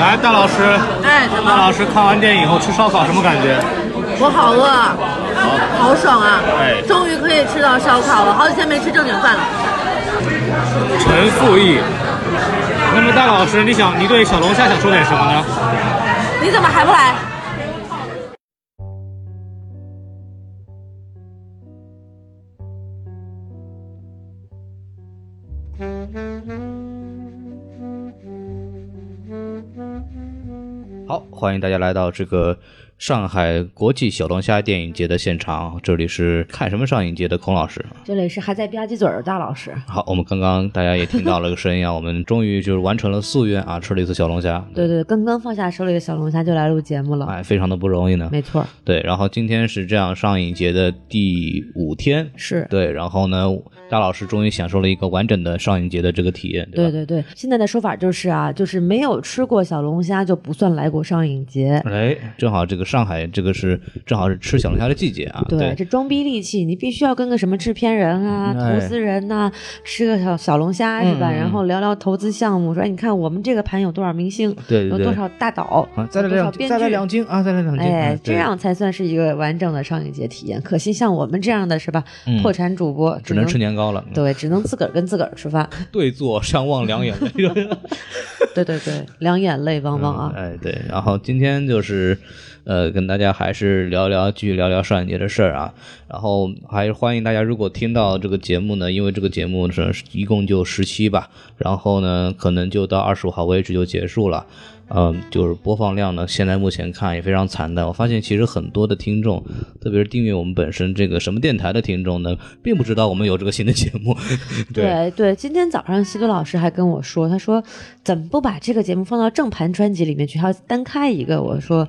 来，大老师，哎，怎么？大老师看完电影以后吃烧烤什么感觉？我好饿，好爽啊！哎终于可以吃到烧烤了，好几天没吃正经饭了。陈复义。那么大老师，你想你对小龙虾想说点什么呢？你怎么还不来？欢迎大家来到这个上海国际小龙虾电影节的现场，这里是看什么上影节的孔老师。这里是还在吧唧嘴儿的大老师。好，我们刚刚大家也听到了个声音啊，我们终于就是完成了夙愿啊，吃了一次小龙虾，对对，刚刚放下手里的小龙虾就来录节目了。哎，非常的不容易呢。没错，对，然后今天是这样上影节的第五天，是。对，然后呢，大老师终于享受了一个完整的上影节的这个体验，对吧？对对对，现在的说法就是啊，就是没有吃过小龙虾就不算来过上影节。哎，正好这个上海这个是正好是吃小龙虾的季节啊，对，这装逼利器，你必须要跟个什么制片人啊、哎投资人呐、吃个小小龙虾是吧？然后聊聊投资项目，说哎，你看我们这个盘有多少明星，对对对有多少大导，啊，再来多少两再来编剧两斤啊，再来两斤，哎嗯，这样才算是一个完整的上影节体验。可惜像我们这样的是吧，嗯破产主播只能吃年糕了，对，只能自个儿跟自个儿吃饭。对坐相望两眼泪。对对对，两眼泪汪汪啊！哎，对，然后今天就是，呃，跟大家还是聊聊，继续聊聊上一节的事儿啊。然后还是欢迎大家，如果听到这个节目呢，因为这个节目是一共就十期吧，然后呢，可能就到二十五号为止就结束了。嗯，就是播放量呢，现在目前看也非常惨淡。我发现其实很多的听众，特别是订阅我们本身这个什么电台的听众呢，并不知道我们有这个新的节目。对对对，今天早上西多老师还跟我说，他说怎么不把这个节目放到正盘专辑里面去，还要单开一个？我说，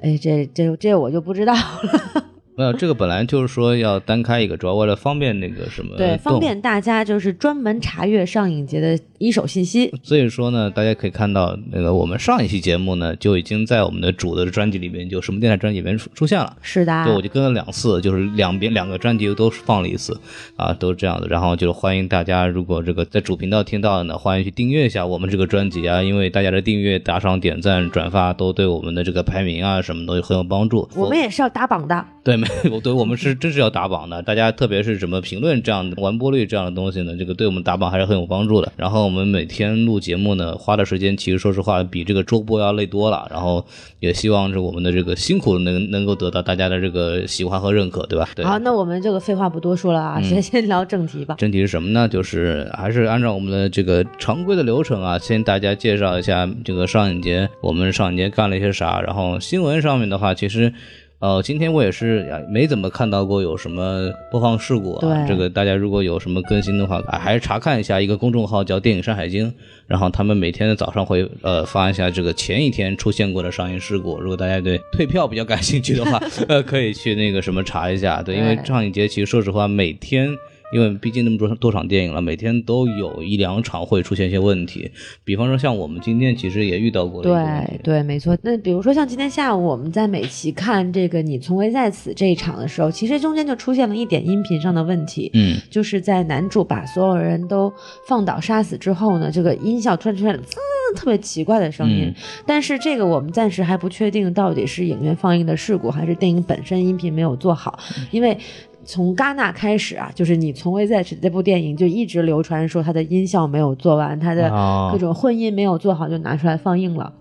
哎，这这这我就不知道了。没有，这个本来就是说要单开一个，主要为了方便那个什么对，方便大家就是专门查阅上影节的一手信息。所以说呢，大家可以看到，那个我们上一期节目呢，就已经在我们的主的专辑里面，就什么电台专辑里面出出现了。是的，对，我就跟了两次，就是两边两个专辑都放了一次，啊，都是这样的。然后就欢迎大家，如果这个在主频道听到的呢，欢迎去订阅一下我们这个专辑啊，因为大家的订阅、打赏、点赞、转发都对我们的这个排名啊什么都很有帮助。我们也是要打榜的。对，没有，对我们是真是要打榜的。大家特别是什么评论这样的完播率这样的东西呢，这个对我们打榜还是很有帮助的。然后我们每天录节目呢，花的时间其实说实话比这个周播要累多了。然后也希望是我们的这个辛苦能能够得到大家的这个喜欢和认可，对吧？对。好，那我们这个废话不多说了啊，先先聊正题吧。正题是什么呢？就是还是按照我们的这个常规的流程啊，先大家介绍一下这个上影节，我们上影节干了一些啥。然后新闻上面的话，其实。呃，今天我也是呀没怎么看到过有什么播放事故啊。对这个大家如果有什么更新的话，啊还是查看一下一个公众号叫“电影山海经”，然后他们每天的早上会呃发一下这个前一天出现过的上映事故。如果大家对退票比较感兴趣的话，呃，可以去那个什么查一下。对，因为上映节其实说实话每天。因为毕竟那么多多场电影了，每天都有一两场会出现一些问题。比方说，像我们今天其实也遇到过。对对，没错。那比如说像今天下午我们在美琪看这个《你从未在此》这一场的时候，其实中间就出现了一点音频上的问题。嗯，就是在男主把所有人都放倒杀死之后呢，这个音效突然出现了滋特别奇怪的声音。嗯但是这个我们暂时还不确定到底是影院放映的事故，还是电影本身音频没有做好，嗯因为。从戛纳开始啊，就是你从未在此这部电影就一直流传说它的音效没有做完，它的哦各种混音没有做好，就拿出来放映了。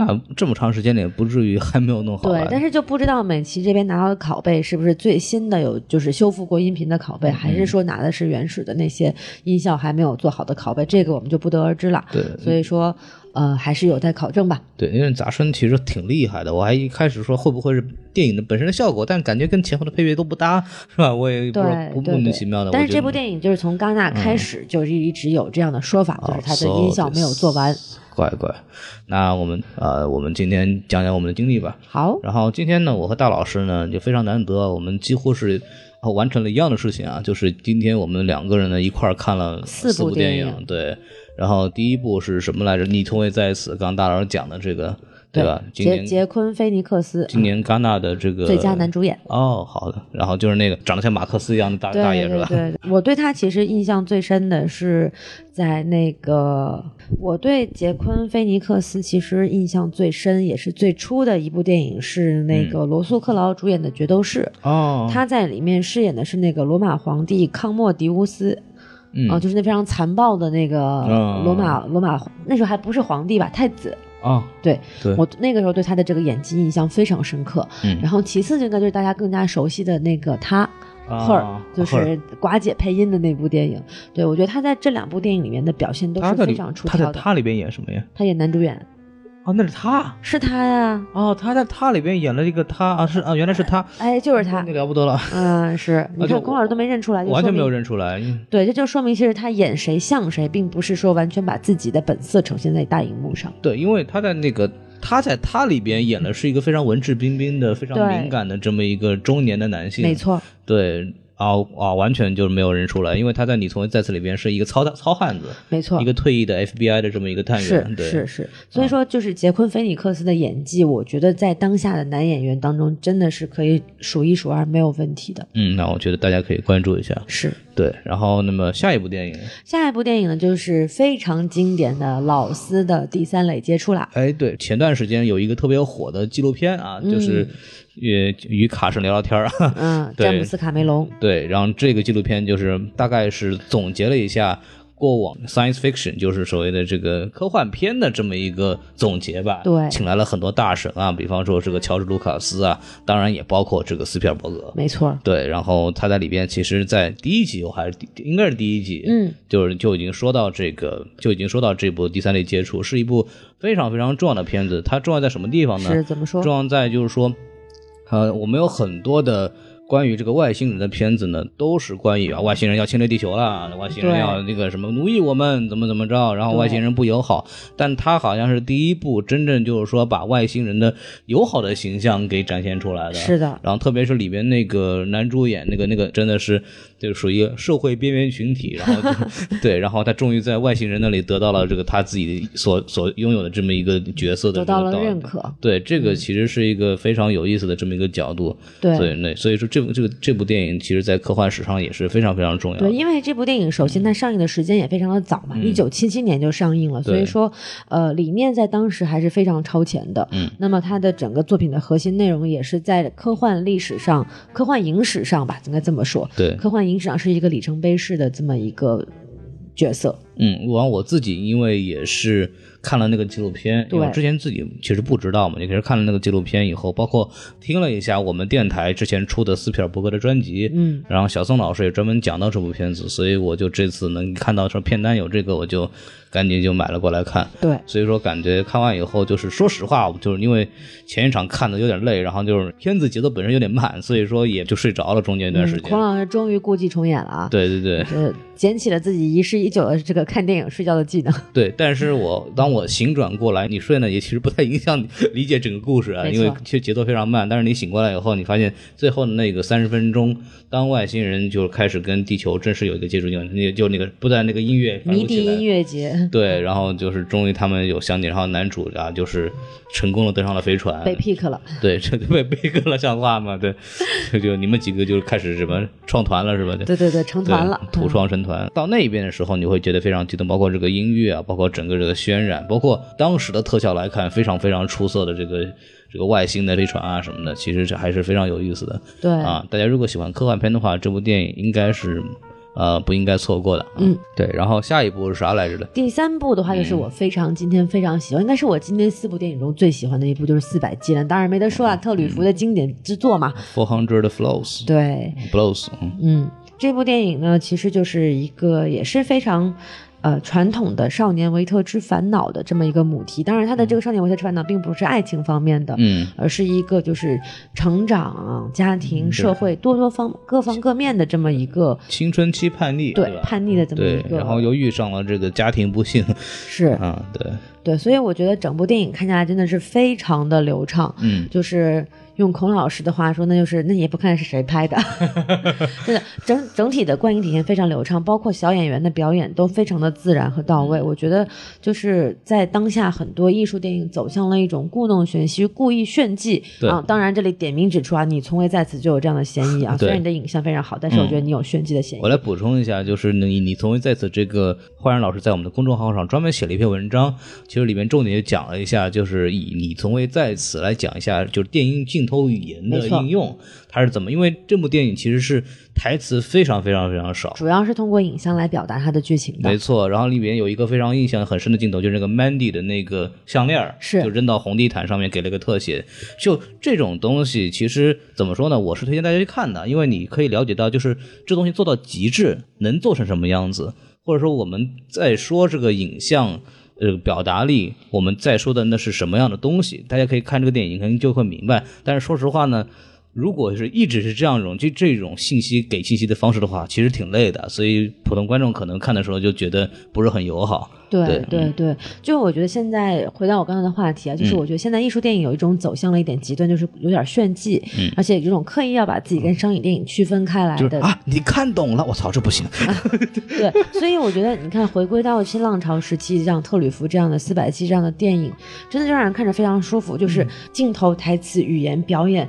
那这么长时间了，也不至于还没有弄好。对，但是就不知道美琪这边拿到的拷贝是不是最新的有就是修复过音频的拷贝，还是说拿的是原始的那些音效还没有做好的拷贝，这个我们就不得而知了。对所以说呃还是有待考证吧。对，因为杂声其实挺厉害的，我还一开始说会不会是电影的本身的效果，但感觉跟前后的配乐都不搭，是吧？我也不莫名其妙的。但是这部电影就是从戛纳开始就是一直有这样的说法，就是它的音效没有做完。乖乖。那我们呃，我们今天讲讲我们的经历吧。好，然后今天呢，我和大老师呢就非常难得，我们几乎是呃完成了一样的事情啊，就是今天我们两个人呢一块儿看了四部电影对。然后第一部是什么来着？你从未在此，刚刚大老师讲的这个，对吧？杰杰昆·菲尼克斯今年戛纳的这个最佳男主演。哦，好的。然后就是那个长得像马克思一样的大大爷是吧？对对对，我对他其实印象最深的是在那个，我对杰昆·菲尼克斯其实印象最深，也是最初的一部电影是那个罗素·克劳主演的《决斗士》，哦，他在里面饰演的是那个罗马皇帝康莫迪乌斯。嗯啊，就是那非常残暴的那个哦罗马罗马那时候还不是皇帝吧，太子。啊，对对我那个时候对他的这个演技印象非常深刻。嗯然后其次应该就是大家更加熟悉的那个他。啊赫尔就是寡姐配音的那部电影，对我觉得他在这两部电影里面的表现都是非常出他在挑的。他里边演什么呀？他演男主演哦，那是他是他呀，哦，他在他里边演了一个他啊，是啊，原来是他，哎，就是他那，了不得了，嗯，是你就看孔老师都没认出来，完全没有认出来。对，这就说明其实他演谁像谁，并不是说完全把自己的本色呈现在大荧幕上。对，因为他在那个他在他里边演的是一个非常文质彬彬的、非常敏感的这么一个中年的男性。没，错，对。啊啊，完全就是没有认出来，因为他在《你从未在此》里边是一个糙糙汉子，没错一，个退役的 FBI 的这么一个探是员，对，是是，所以说就是杰昆·菲尼克斯的演技，我觉得在当下的男演员当中真的是可以数一数二，没有问题的。嗯，那我觉得大家可以关注一下。是，对，然后那么下一部电影，下一部电影呢，就是非常经典的老斯的第三类接触啦。哎，对，前段时间有一个特别火的纪录片啊，就是与与卡神聊聊天儿啊，嗯，詹姆斯·卡梅隆，对，然后这个纪录片就是大概是总结了一下过往 science fiction，就是所谓的这个科幻片的这么一个总结吧。对请来了很多大神啊，比方说这个乔治·卢卡斯啊，当然也包括这个斯皮尔伯格。没错，对，然后他在里边，其实，在第一集我还是第应该是第一集，嗯，就是就已经说到这个，就已经说到这部第三类接触是一部非常非常重要的片子。它重要在什么地方呢？是怎么说？重要在就是说，呃，我们有很多的关于这个外星人的片子呢，都是关于啊外星人要侵略地球了，外星人要那个什么奴役我们，怎么怎么着，然后外星人不友好。但他好像是第一部真正就是说把外星人的友好的形象给展现出来的。是的，然后特别是里边那个男主演那个那个真的是就属于社会边缘群体，然后就 对，然后他终于在外星人那里得到了这个他自己所所拥有的这么一个角色的得到了认可。对，这个其实是一个非常有意思的这么一个角度。对所以那所以说这部这个这部电影，其实在科幻史上也是非常非常重要的。对，因为这部电影首先它上映的时间也非常的早嘛，一九七七年就上映了，所以说，呃，理念在当时还是非常超前的。嗯，那么它的整个作品的核心内容也是在科幻历史上、科幻影史上吧，应该这么说。对科幻影史上是一个里程碑式的这么一个角色。嗯，完我自己因为也是看了那个纪录片，因为之前自己其实不知道嘛，也是看了那个纪录片以后，包括听了一下我们电台之前出的斯皮尔伯格的专辑，嗯，然后小宋老师也专门讲到这部片子，所以我就这次能看到说片单有这个，我就赶紧就买了过来看。对，所以说感觉看完以后，就是说实话，就是因为前一场看的有点累，然后就是片子节奏本身有点慢，所以说也就睡着了中间一段时嗯，间。孔老师终于故伎重演了啊！对对对呃，捡起了自己遗失已久的这个看电影睡觉的技能。对，但是我当我醒转过来，你睡呢也其实不太影响你理解整个故事啊，因为其实节奏非常慢。但是你醒过来以后，你发现最后的那个三十分钟，当外星人就开始跟地球正式有一个接触，就那就那个不但那个音乐迷笛音乐节对，然后就是终于他们有相见，然后男主啊就是成功的登上了飞船，被 pick 了，对，这就被被割了，像话吗？对，就就你们几个就开始什么创团了是吧？对对对，成团了，土嗯创成团。到那边的时候，你会觉得非常激动，包括这个音乐啊，包括整个这个渲染，包括当时的特效来看，非常非常出色的这个这个外星的飞船啊什么的，其实这还是非常有意思的对啊。大家如果喜欢科幻片的话，这部电影应该是呃不应该错过的。啊嗯，对。然后下一部是啥来着的？第三部的话，就是我非常今天非常喜欢，应该是我今天四部电影中最喜欢的一部，就是《四百击了》。当然没得说啊，特吕弗的经典之作嘛。Four Hundred Flows 对，Blows，嗯嗯，这部电影呢，其实就是一个也是非常。呃，传统的少年维特之烦恼的这么一个母题，当然，他的这个少年维特之烦恼并不是爱情方面的，嗯。而是一个就是成长、家庭、社会多多方各方各面的这么一个青春期叛逆，对？叛逆的这么一，个，然后又遇上了这个家庭不幸是。啊，对，对，所以我觉得整部电影看下来真的是非常的流畅，嗯，就是用孔老师的话说，那就是那也不看是谁拍的，真的整整体的观影体验非常流畅，包括小演员的表演都非常的自然和到位。我觉得就是在当下很多艺术电影走向了一种故弄玄虚、故意炫技对啊。当然这里点名指出啊，你从未在此就有这样的嫌疑啊。虽然你的影像非常好，但是我觉得你有炫技的嫌疑。我来补充一下，就是你你从未在此这个焕然老师在我们的公众号上专门写了一篇文章，其实里面重点就讲了一下，就是以你从未在此来讲一下，就是电影镜头语言的应用，它是怎么？因为这部电影其实是台词非常非常非常少。主要是通过影像来表达它的剧情的没。错，然后里面有一个非常印象很深的镜头，就是那个 Mandy 的那个项链是就扔到红地毯上面，给了个特写。就这种东西，其实怎么说呢？我是推荐大家去看的，因为你可以了解到，就是这东西做到极致能做成什么样子，或者说我们在说这个影像。呃，表达力，我们在说的那是什么样的东西？大家可以看这个电影，可能就会明白。但是说实话呢，如果是一直是这样一种就这种信息给信息的方式的话，其实挺累的。所以普通观众可能看的时候就觉得不是很友好。对对对对，就我觉得现在回到我刚才的话题啊，就是嗯我觉得现在艺术电影有一种走向了一点极端，就是有点炫技，而且有种刻意要把自己跟商业电影区分开来的。就是啊，你看懂了，我操，这不行。对，所以我觉得你看，回归到新浪潮时期，像特吕弗这样的四百七这样的电影，真的就让人看着非常舒服，就是镜头、台词、语言、表演。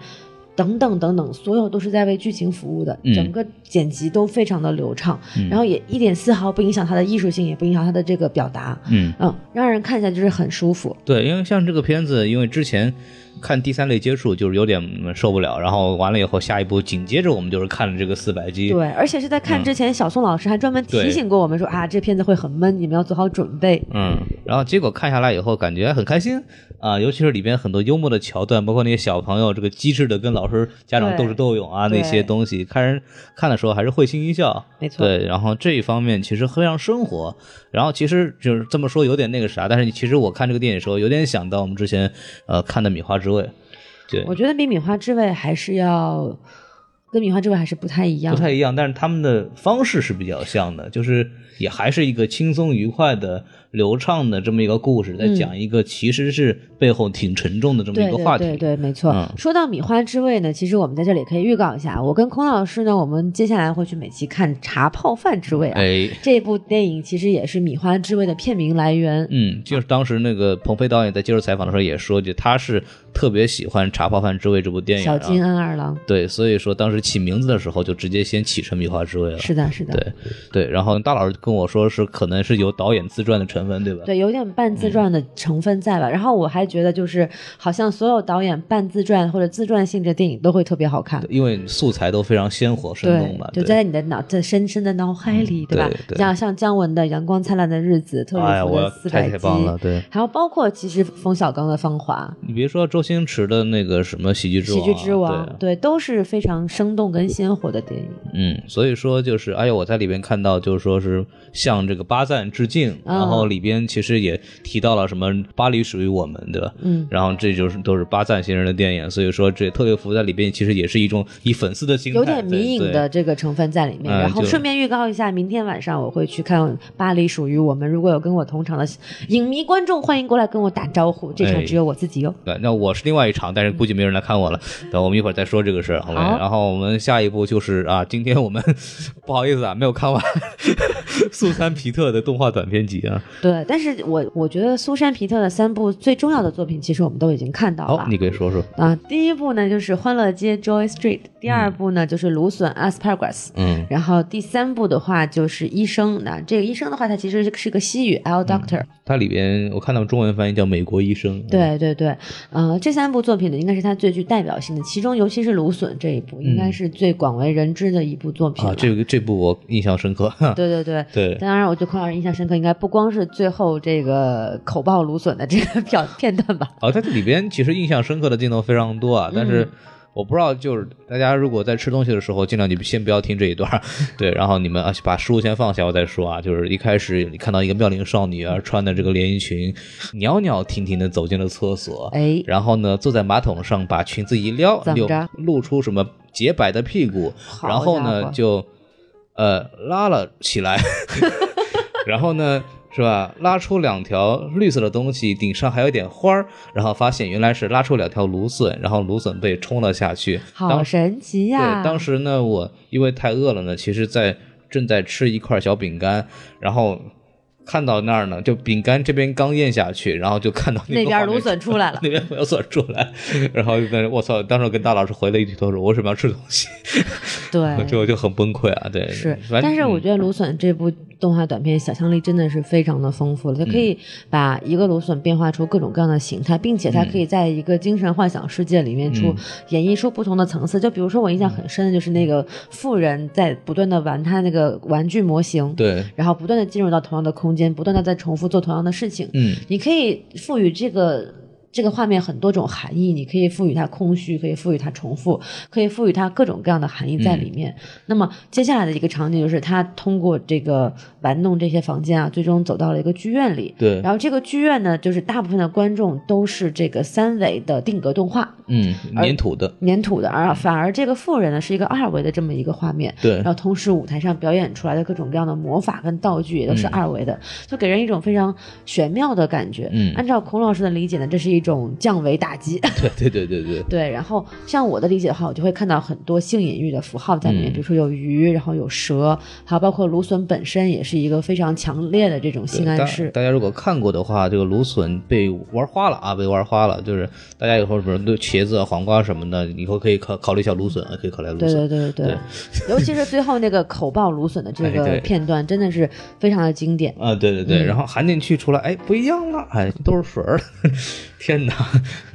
等等等等，所有都是在为剧情服务的，嗯。整个剪辑都非常的流畅，然后也一点丝毫不影响它的艺术性，也不影响它的这个表达，嗯，嗯，让人看起来就是很舒服。对，因为像这个片子，因为之前看第三类接触就是有点嗯受不了，然后完了以后，下一步紧接着我们就是看了这个四百集。对，而且是在看之前，小宋老师还专门提醒过我们说啊，这片子会很闷，你们要做好准备。嗯，然后结果看下来以后，感觉很开心啊，尤其是里边很多幽默的桥段，包括那些小朋友这个机智的跟老师家长斗智斗勇啊那些东西，看人看的时候还是会心一笑。没错对，然后这一方面其实非常生活。然后其实就是这么说有点那个啥，但是其实我看这个电影的时候，有点想到我们之前呃看的《米花之味》，对，我觉得比米花之味还是要跟米花之味还是不太一样，不太一样，但是他们的方式是比较像的，就是也还是一个轻松愉快的、流畅的这么一个故事，在讲一个其实是背后挺沉重的这么一个话题。对对，没错。嗯说到米花之味呢，其实我们在这里可以预告一下，我跟孔老师呢，我们接下来会去美琪看《茶泡饭之味》啊。哎，这部电影其实也是米花之味的片名来源。嗯，就是当时那个鹏飞导演在接受采访的时候也说，就他是特别喜欢《茶泡饭之味》这部电影、啊。小金恩二郎，对，所以说当时起名字的时候就直接先起成米花之味了。是的，是的，对对，然后大老师跟我说是可能是有导演自传的成分，对吧？对，有点半自传的成分在吧。然后我还觉得，就是好像所有导演半自传或者自传性质的电影都会特别好看。因为素材都非常鲜活生动嘛。就在你的脑在深深的脑海里，对吧对？对像像姜文的《阳光灿烂的日子》，特哎呀，吕弗我的四百集太太，棒了，对。还有包括其实冯小刚的《芳华你别说周星驰的那个什么喜剧》，之王啊，喜剧之王，对对，都是非常生动跟鲜活的电影。嗯，所以说就是，哎呦，我在里边看到，就是说是向这个巴赞致敬，嗯然后里边其实也提到了什么巴黎属于我们，对吧？嗯，然后这就是都是巴赞先生的电影，所以说这特别服在里边其实也是一种以粉丝的心态，有点迷影的这个成分在里面。嗯然后顺便预告一下，明天晚上我会去看《巴黎属于我们》，如果有跟我同场的影迷观众，欢迎过来跟我打招呼。这场哎只有我自己哟。对，那我是另外一场，但是估计没人来看我了。等我们一会儿再说这个事儿，好没？然后我们下一步就是啊，今天我们 不好意思啊，没有看完 苏珊皮特的动画短片集啊。对，但是我我觉得苏珊皮特的三部最重要的作品，其实我们都已经看到了。好，你给说说。啊，第一部呢就是《欢乐街 Joy Street》，第二部呢就是《芦笋 Asparagus》，嗯，然后第三部的话就是《医生》。那这个医生的话，它其实是是个西语 L Doctor，、它里边我看到中文翻译叫《美国医生》。对对对，呃，这三部作品呢，应该是他最具代表性的，其中尤其是《芦笋》这一部，应该是最广为人知的一部作品了。啊，这个这部我印象深刻。对 对对。对，当然，我对孔老师印象深刻，应该不光是最后这个口爆芦笋的这个 片片段吧？啊，在这里边其实印象深刻的镜头非常多啊，但是。我不知道，就是大家如果在吃东西的时候，尽量就先不要听这一段儿，对，然后你们啊把食物先放下，我再说啊。就是一开始你看到一个妙龄少女啊，穿的这个连衣裙，袅袅婷婷的走进了厕所，哎，然后呢坐在马桶上，把裙子一撩，就怎么着露出什么洁白的屁股，然后呢就呃拉了起来，然后呢。是吧？拉出两条绿色的东西，顶上还有点花儿，然后发现原来是拉出两条芦笋，然后芦笋被冲了下去。好神奇呀！对，当时呢，我因为太饿了呢，其实在正在吃一块小饼干，然后看到那儿呢，就饼干这边刚咽下去，然后就看到那边芦笋出来了 那边芦笋出来，然后那我操！当时跟大老师回了一句，他说我为什么要吃东西？对，这我就很崩溃啊！对，是，但是我嗯觉得芦笋这部动画短片想象力真的是非常的丰富了，它可以把一个芦笋变化出各种各样的形态，并且它可以在一个精神幻想世界里面出、嗯演绎出不同的层次。就比如说我印象很深的就是那个富人在不断的玩他那个玩具模型，对，然后不断的进入到同样的空间，不断的在重复做同样的事情。嗯，你可以赋予这个这个画面很多种含义，你可以赋予它空虚，可以赋予它重复，可以赋予它各种各样的含义在里面。那么接下来的一个场景就是他通过这个玩弄这些房间啊，最终走到了一个剧院里。对，然后这个剧院呢，就是大部分的观众都是这个三维的定格动画，嗯，粘土的，粘土的，而反而这个富人呢是一个二维的这么一个画面。对然后同时舞台上表演出来的各种各样的魔法跟道具也都是二维的，就给人一种非常玄妙的感觉。嗯按照孔老师的理解呢，这是一种降维打击。对对对对对，对，然后像我的理解的话，我就会看到很多性隐喻的符号在里面，嗯比如说有鱼，然后有蛇，还有包括芦笋本身也是一个非常强烈的这种性暗示。大家如果看过的话，这个芦笋被玩花了啊，被玩花了。就是大家以后比如对茄子啊、黄瓜什么的，以后可以考考虑一下芦笋啊，可以考虑芦对笋。对对对对，尤其是最后那个口爆芦笋的这个片段，真的是非常的经典。啊，对对对，嗯然后含进去出来，哎，不一样了，哎，都是水儿，天哪，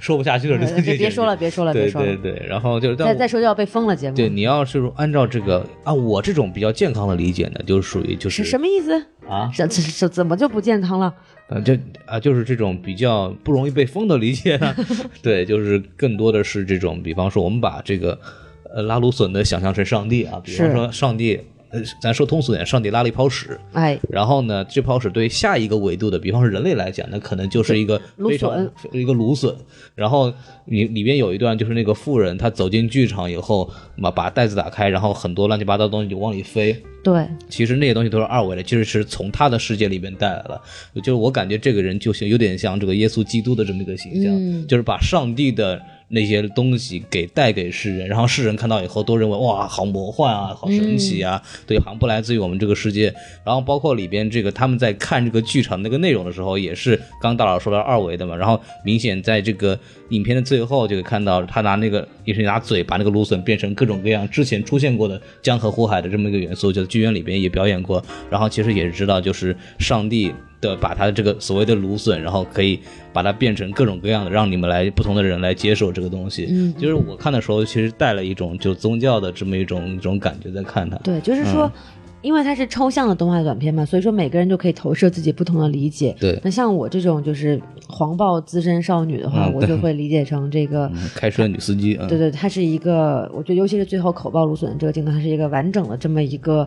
说不下去了，别别说了，别说了，别说了对，对对，然后就是再再说就要被封了节目。对，你要是按照这个按我这种比较健康的理解呢，就属于就是是什么意思？啊，这这这怎么就不健康了？啊，这啊，就是这种比较不容易被封的理解呢。对，就是更多的是这种，比方说我们把这个呃拉芦笋的想象成上帝啊，比方说上帝，呃，咱说通俗点，上帝拉了一泡屎，哎，然后呢，这泡屎对下一个维度的，比方说人类来讲，那可能就是一个芦非常笋一个芦笋。然后里里边有一段，就是那个妇人她走进剧场以后，把把袋子打开，然后很多乱七八糟的东西就往里飞。对，其实那些东西都是二维的，其实是从他的世界里边带来了。就是我感觉这个人就是有点像这个耶稣基督的这么一个形象，嗯就是把上帝的那些东西给带给世人，然后世人看到以后都认为哇，好魔幻啊，好神奇啊，对，好像不来自于我们这个世界。然后包括里边这个他们在看这个剧场那个内容的时候，也是刚刚大佬说了二维的嘛。然后明显在这个影片的最后就可以看到他拿那个也是拿嘴把那个芦笋变成各种各样之前出现过的江河湖海的这么一个元素，就在剧院里边也表演过。然后其实也是知道，就是上帝的把它的这个所谓的芦笋，然后可以把它变成各种各样的，让你们来不同的人来接受这个东西。嗯就是我看的时候，其实带了一种就宗教的这么一种一种感觉在看它。对，就是说。因为它是抽象的动画短片嘛，所以说每个人就可以投射自己不同的理解。对那像我这种就是黄暴资深少女的话，嗯我就会理解成这个，嗯开车女司机，嗯，对对，它是一个，我觉得尤其是最后口爆芦笋这个镜头，它是一个完整的这么一个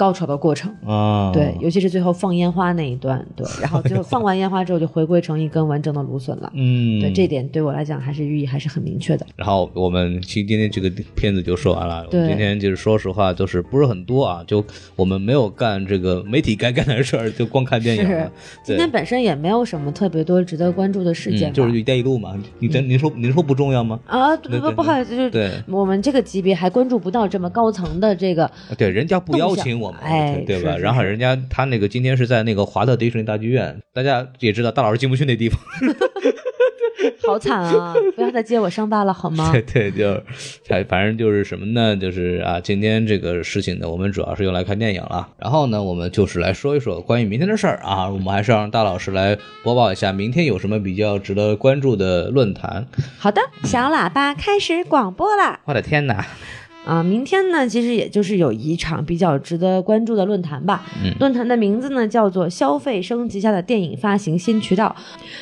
高潮的过程。啊，对，尤其是最后放烟花那一段，对，然后最后放完烟花之后就回归成一根完整的芦笋了。嗯，对，这点对我来讲还是寓意还是很明确的。然后我们其实今天这个片子就说完了。我们对今天就是说实话，就是不是很多啊，就我们没有干这个媒体该干的事儿，就光看电影了。今天本身也没有什么特别多值得关注的事件，嗯，就是“一带一路”嘛。你真您说您说不重要吗？啊，不不不好意思，就是对我们这个级别还关注不到这么高层的这个，对，人家不邀请我哎对吧？然后人家他那个今天是在那个华特迪士尼大剧院，大家也知道大老师进不去那地方。好惨啊！不要再揭我伤疤了好吗？对对，就是，反反正就是什么呢？就是啊，今天这个事情呢，我们主要是用来看电影了。然后呢，我们就是来说一说关于明天的事儿啊。我们还是让大老师来播报一下明天有什么比较值得关注的论坛。好的，小喇叭开始广播啦！我的天哪！啊，明天呢，其实也就是有一场比较值得关注的论坛吧。嗯论坛的名字呢叫做“消费升级下的电影发行新渠道”，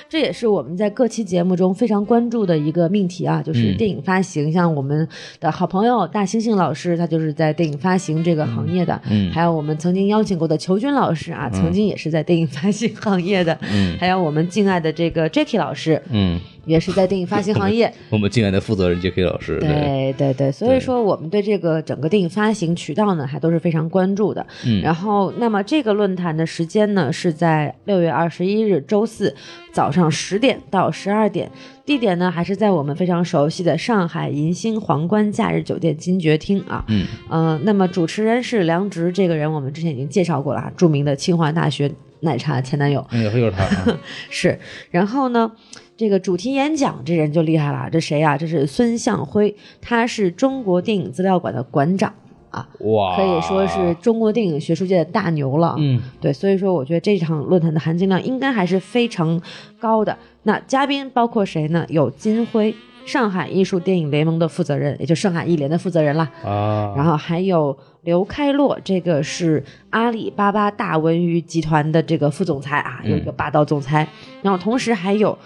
这也是我们在各期节目中非常关注的一个命题啊，就是嗯电影发行。像我们的好朋友大猩猩老师，他就是在电影发行这个行业的，嗯还有我们曾经邀请过的裘军老师啊，曾经也是在电影发行行业的，嗯还有我们敬爱的这个 Jacky 老师，嗯也是在电影发行行业。我们敬爱的负责人 J.K. 老师，对对对，所以说我们对这个整个电影发行渠道呢，还都是非常关注的。嗯然后，那么这个论坛的时间呢，是在六月二十一日周四早上十点到十二点，地点呢还是在我们非常熟悉的上海银星皇冠假日酒店金爵厅啊。嗯，呃，那么主持人是梁植，这个人我们之前已经介绍过了啊，著名的清华大学奶茶前男友。那个就是他啊，是，然后呢，这个主题演讲这人就厉害了，这谁呀、这是孙向辉，他是中国电影资料馆的馆长啊，哇，可以说是中国电影学术界的大牛了。嗯，对，所以说我觉得这场论坛的含金量应该还是非常高的。那嘉宾包括谁呢？有金辉。上海艺术电影联盟的负责人，也就上海艺联的负责人啦。啊，然后还有刘开洛，这个是阿里巴巴大文娱集团的这个副总裁啊，有一个霸道总裁。然后同时还有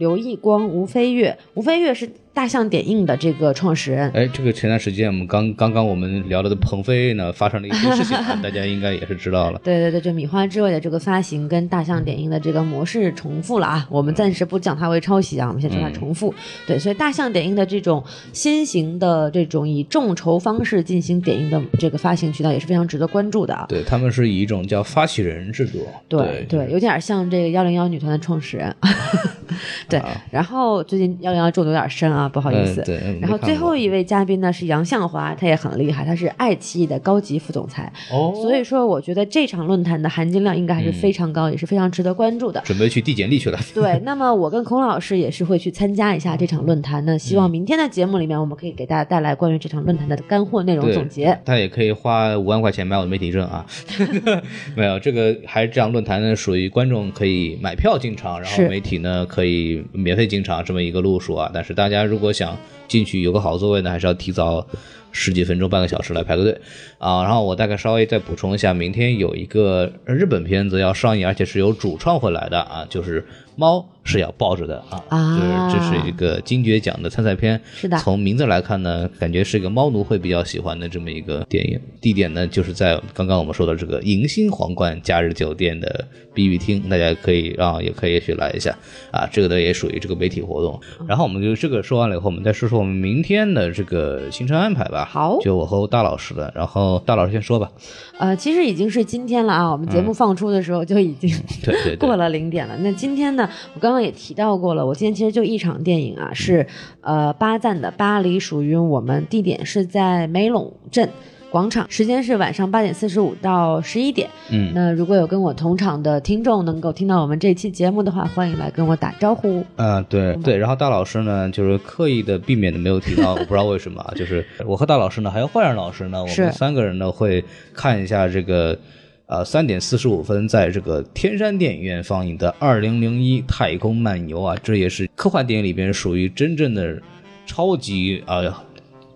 刘义光、吴飞跃，吴飞跃是大象点映的这个创始人。哎，这个前段时间我们刚刚刚我们聊了的鹏飞呢，发生了一些事情啊，大家应该也是知道了。对对对，就米花之味的这个发行跟大象点映的这个模式重复了啊，我们暂时不讲它为抄袭啊，我们先说它重复。对，所以大象点映的这种新型的这种以众筹方式进行点映的这个发行渠道也是非常值得关注的啊。对他们是以一种叫发起人制度，对对，有点像这个幺零幺女团的创始人。对，然后最近幺零幺中的有点深啊，不好意思。嗯对嗯然后最后一位嘉宾呢是杨向华，他也很厉害，他是爱奇艺的高级副总裁。哦，所以说，我觉得这场论坛的含金量应该还是非常高，也是非常值得关注的。准备去递简历去了。对，那么我跟孔老师也是会去参加一下这场论坛那，希望明天的节目里面我们可以给大家带来关于这场论坛的干货内容总结。他也可以花五万块钱买我的媒体证啊，没有这个还是这样论坛呢，属于观众可以买票进场，然后媒体呢可以免费进场这么一个路数啊。但是大家如果想进去有个好座位呢，还是要提早十几分钟、半个小时来排个队啊。然后我大概稍微再补充一下，明天有一个日本片子要上映，而且是由主创回来的啊，就是猫是要抱着的啊，啊就是这是一个金爵奖的参赛片。是的从名字来看呢，感觉是一个猫奴会比较喜欢的这么一个电影。地点呢，就是在刚刚我们说的这个迎新皇冠假日酒店的 B B 厅，大家可以啊，也可以去来一下啊。这个呢也属于这个媒体活动。然后我们就这个说完了以后，我们再说说我们明天的这个行程安排吧。好就我和大老师的。然后大老师先说吧。呃，其实已经是今天了啊，我们节目放出的时候就已经、对对对 过了零点了。那今天呢，我刚刚也提到过了，我今天其实就一场电影啊，是呃巴赞的《巴黎属于我们》，地点是在梅陇镇。广场时间是晚上八点四十五到十一点。嗯那如果有跟我同场的听众能够听到我们这期节目的话，欢迎来跟我打招呼。啊，对对，然后大老师呢，就是刻意的避免的没有提到，我不知道为什么啊，就是我和大老师呢，还有焕然老师呢，我们三个人呢会看一下这个。呃，三点四十五分，在这个天山电影院放映的《二零零一太空漫游》啊，这也是科幻电影里边属于真正的超级呃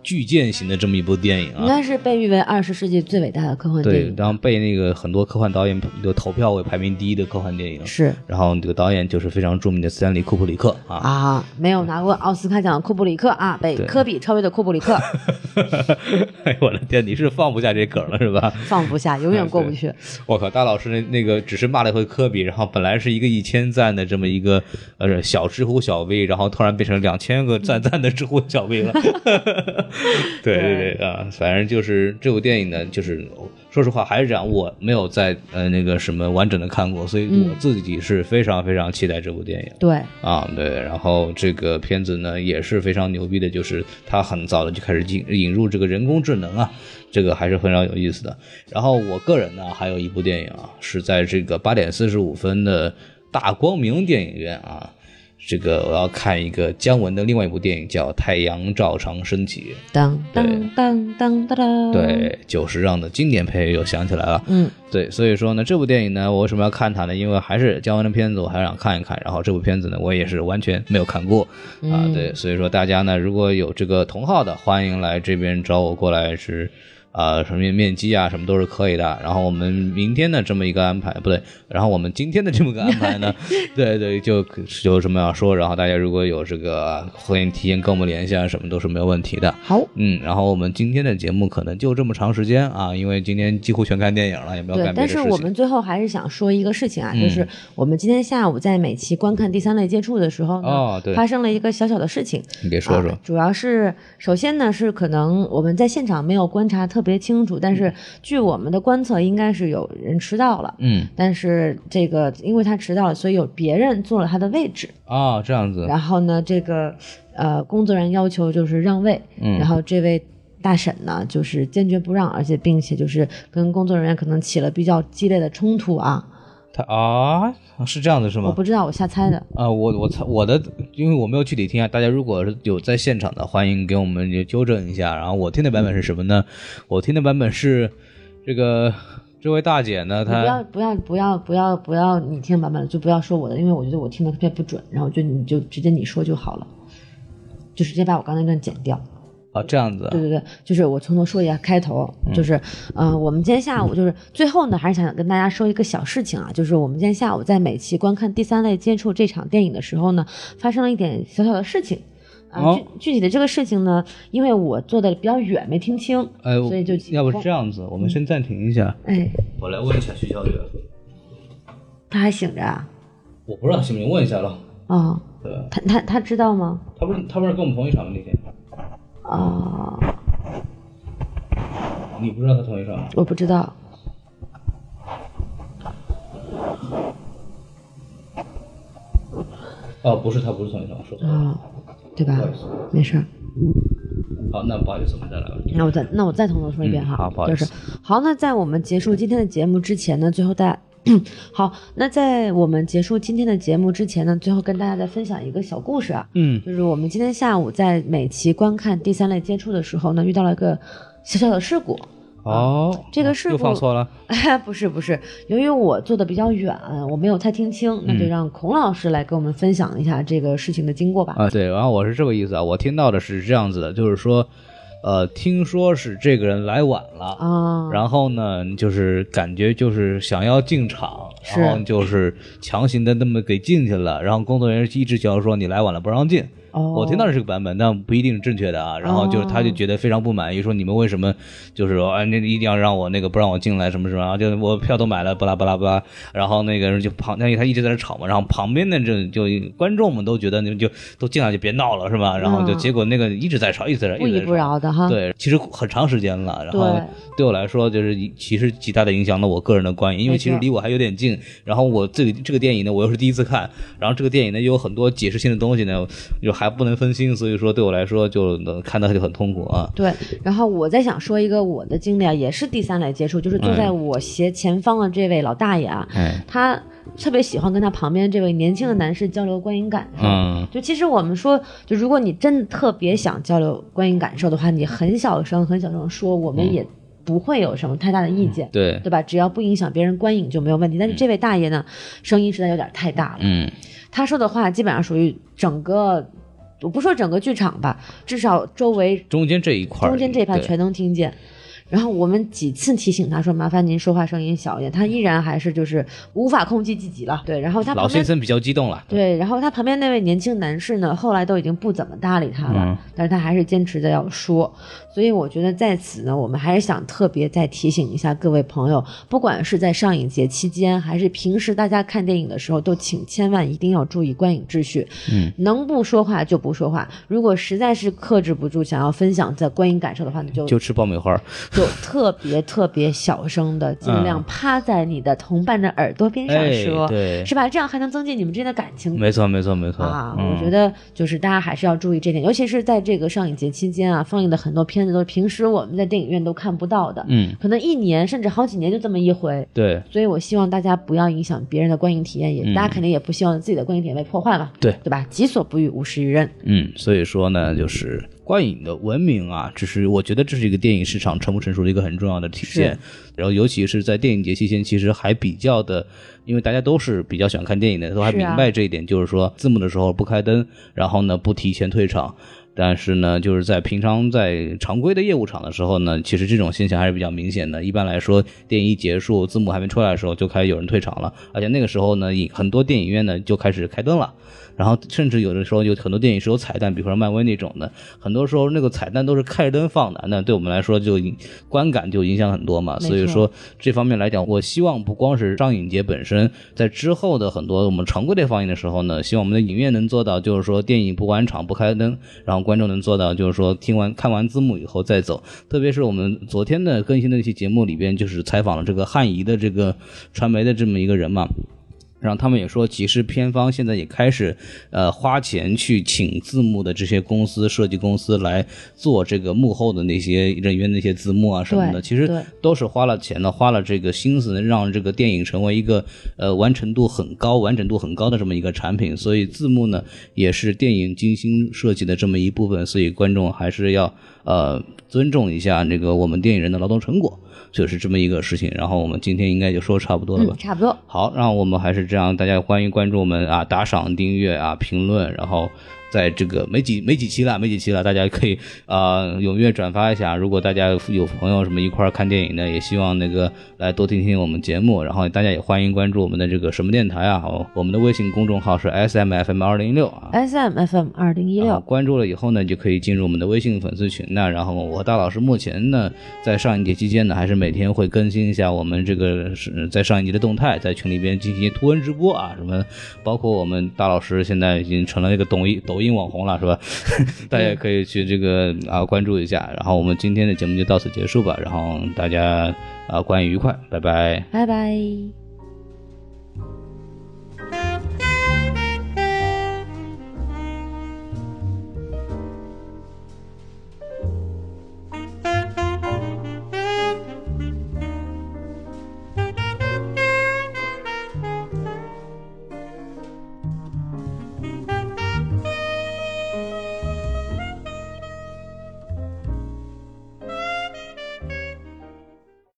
巨舰型的这么一部电影啊。应该是被誉为二十世纪最伟大的科幻电对，影。然后被那个很多科幻导演就投票为排名第一的科幻电影。是然后这个导演就是非常著名的斯坦利·库布里克啊。啊，没有拿过奥斯卡奖的库布里克啊，被科比超越的库布里克，哎呦，我的天，你是放不下这梗了是吧？放不下，永远过不去。我靠，大老师那那个只是骂了一回科比，然后本来是一个一千赞的这么一个呃小知乎小 V，然后突然变成两千个赞赞的知乎小 V 了。对对对啊，反正就是这部电影呢，就是说实话还是这样，我没有在呃那个什么完整的看过，所以我自己是非常非常期待这部电影。对，啊，对，然后这个片子呢也是非常牛逼的，就是它很早的就开始引引入这个人工智能啊，这个还是非常有意思的。然后我个人呢还有一部电影啊，是在这个八点四十五分的大光明电影院啊，这个我要看一个姜文的另外一部电影叫《太阳照常升起当当当当当当。》，，对，久石让的经典配乐又想起来了。嗯，对，所以说呢，这部电影呢，我为什么要看它呢？因为还是姜文的片子，我还想看一看。然后这部片子呢，我也是完全没有看过、嗯啊。对，所以说大家呢，如果有这个同好的，欢迎来这边找我过来是啊、什么面积啊，什么都是可以的。然后我们明天的这么一个安排，不对，然后我们今天的这么个安排呢，对对，就有什么要说，然后大家如果有这个欢迎提前跟我们联系啊，什么都是没有问题的。好，嗯，然后我们今天的节目可能就这么长时间啊，因为今天几乎全看电影了，也没有对干，别的事情。但是我们最后还是想说一个事情啊，嗯就是我们今天下午在每期观看第三类接触的时候呢，哦对发生了一个小小的事情。你给说说啊，主要是首先呢是可能我们在现场没有观察特别清楚，但是据我们的观测，应该是有人迟到了。嗯但是这个因为他迟到了，所以有别人坐了他的位置。啊，这样子，然后呢，这个呃工作人员要求就是让位，嗯然后这位大婶呢就是坚决不让，而且并且就是跟工作人员可能起了比较激烈的冲突啊。他啊是这样子是吗？我不知道，我瞎猜的。啊，我我猜我的，因为我没有具体听啊，大家如果是有在现场的，欢迎给我们就纠正一下。然后我听的版本是什么呢？我听的版本是这个这位大姐呢，她不要不要不要不要不要你听版本就不要说我的，因为我觉得我听的特别不准，然后就你就直接你说就好了，就直接把我刚才那段剪掉。啊这样子对对对，就是我从头说一下开头，就是呃，我们今天下午就是最后呢，还是想跟大家说一个小事情啊，就是我们今天下午在美琪观看第三类接触这场电影的时候呢，发生了一点小小的事情。啊，哦具具体的这个事情呢，因为我坐的比较远，没听清，哎，所以就要不这样子，我们先暂停一下，哎，我来问一下徐小雪，他还醒着啊？我不知道行不行，问一下了。哦，对吧？他他他知道吗？他不是他不是跟我们同一场吗？那天啊、你不知道他同一场吗？我不知道。哦，不是，他不是同一场，说错了。啊、对吧？没事儿。好，那不好意思，我们再来吧。那我再那我再从头说一遍哈，嗯好不好意思就是好。那在我们结束今天的节目之前呢，最后大家 好，那在我们结束今天的节目之前呢，最后跟大家再分享一个小故事啊，嗯就是我们今天下午在美琪观看第三类接触的时候呢，遇到了一个小小的事故。哦，这个事故又放错了。不是不是，由于我坐的比较远，我没有太听清，那嗯就让孔老师来跟我们分享一下这个事情的经过吧。啊，对，然后我是这个意思啊，我听到的是这样子的，就是说，呃，听说是这个人来晚了，啊，然后呢，就是感觉就是想要进场，然后就是强行的那么给进去了，然后工作人员一直叫说你来晚了不让进。哦，我听到的是这个版本，但不一定是正确的啊。然后就是他就觉得非常不满意，说你们为什么就是说啊，那一定要让我那个不让我进来什么什么，然后就我票都买了，巴拉巴拉巴拉。然后那个人就旁，因为他一直在那吵嘛，然后旁边的这就观众们都觉得你们就都进来就别闹了是吧？然后就嗯结果那个一直在吵，一直在吵，不依不。饶的哈。对，其实很长时间了，然后对对我来说，就是其实极大的影响了我个人的观影，因为其实离我还有点近。然后我这个这个电影呢，我又是第一次看，然后这个电影呢又有很多解释性的东西呢，就还不能分心，所以说对我来说就能看到就很痛苦啊。对，然后我再想说一个我的经历啊，也是第三类接触，就是坐在我斜前方的这位老大爷啊，哎，他特别喜欢跟他旁边这位年轻的男士交流观影感受。嗯，就其实我们说，就如果你真的特别想交流观影感受的话，你很小声很小声说，我们也不会有什么太大的意见。对，对吧？只要不影响别人观影就没有问题。但是这位大爷呢，声音实在有点太大了。嗯，他说的话基本上属于整个，我不说整个剧场吧，至少周围中间这一块，中间这一排全能听见。然后我们几次提醒他说：“麻烦您说话声音小一点。”他依然还是就是无法控制自己了。对，然后他老先生比较激动了。对，然后他旁边那位年轻男士呢，后来都已经不怎么搭理他了，嗯但是他还是坚持的要说。所以我觉得在此呢，我们还是想特别再提醒一下各位朋友，不管是在上影节期间，还是平时大家看电影的时候，都请千万一定要注意观影秩序。嗯，能不说话就不说话。如果实在是克制不住想要分享在观影感受的话，你就就吃爆米花儿，就特别特别小声的，尽量趴在你的同伴的耳朵边上哎说，对是吧？这样还能增进你们之间的感情。没错没错没错啊，嗯我觉得就是大家还是要注意这点，尤其是在这个上影节期间啊，放映的很多片子都是平时我们在电影院都看不到的，嗯，可能一年甚至好几年就这么一回。对所以我希望大家不要影响别人的观影体验，也、嗯大家肯定也不希望自己的观影体验被破坏嘛，对对吧？己所不欲，勿施于人。嗯，所以说呢，就是观影的文明啊，只是我觉得这是一个电影市场成不成熟的一个很重要的体现。然后尤其是在电影节期间，其实还比较的，因为大家都是比较喜欢看电影的，都还明白这一点，就是说字幕的时候不开灯，然后呢不提前退场。但是呢，就是在平常在常规的业务场的时候呢，其实这种现象还是比较明显的。一般来说，电影一结束，字幕还没出来的时候，就开始有人退场了，而且那个时候呢，影很多电影院呢就开始开灯了。然后甚至有的时候有很多电影是有彩蛋，比如说漫威那种的，很多时候那个彩蛋都是开着灯放的，那对我们来说就观感就影响很多嘛。所以说这方面来讲，我希望不光是上影节本身，在之后的很多我们常规的放映的时候呢，希望我们的影院能做到，就是说电影不关场不开灯，然后观众能做到，就是说听完看完字幕以后再走。特别是我们昨天的更新的那期节目里边，就是采访了这个汉仪的这个传媒的这么一个人嘛。然后他们也说，其实片方现在也开始，呃，花钱去请字幕的这些公司、设计公司来做这个幕后的那些人员那些字幕啊什么的，其实都是花了钱的，花了这个心思，让这个电影成为一个呃完成度很高、完整度很高的这么一个产品。所以字幕呢，也是电影精心设计的这么一部分。所以观众还是要呃尊重一下那个我们电影人的劳动成果，就是这么一个事情。然后我们今天应该就说差不多了吧嗯，？差不多。好，那我们还是这样，大家欢迎关注我们啊，打赏、订阅啊、评论，然后在这个没几没几期了，没几期了，大家可以啊、踊跃转发一下。如果大家有朋友什么一块儿看电影的，也希望那个来多听听我们节目。然后大家也欢迎关注我们的这个什么电台啊，我们的微信公众号是 S M F M 二零一六啊。S M F M 二零一六，关注了以后呢，就可以进入我们的微信粉丝群呢。然后我和大老师目前呢，在上一节期间呢，还是每天会更新一下我们这个是在上一集的动态，在群里边进行图文直播啊，什么包括我们大老师现在已经成了一个抖音抖音网红了，是吧？大家可以去这个啊关注一下。然后我们今天的节目就到此结束吧，然后大家啊观影愉快，拜拜。拜拜。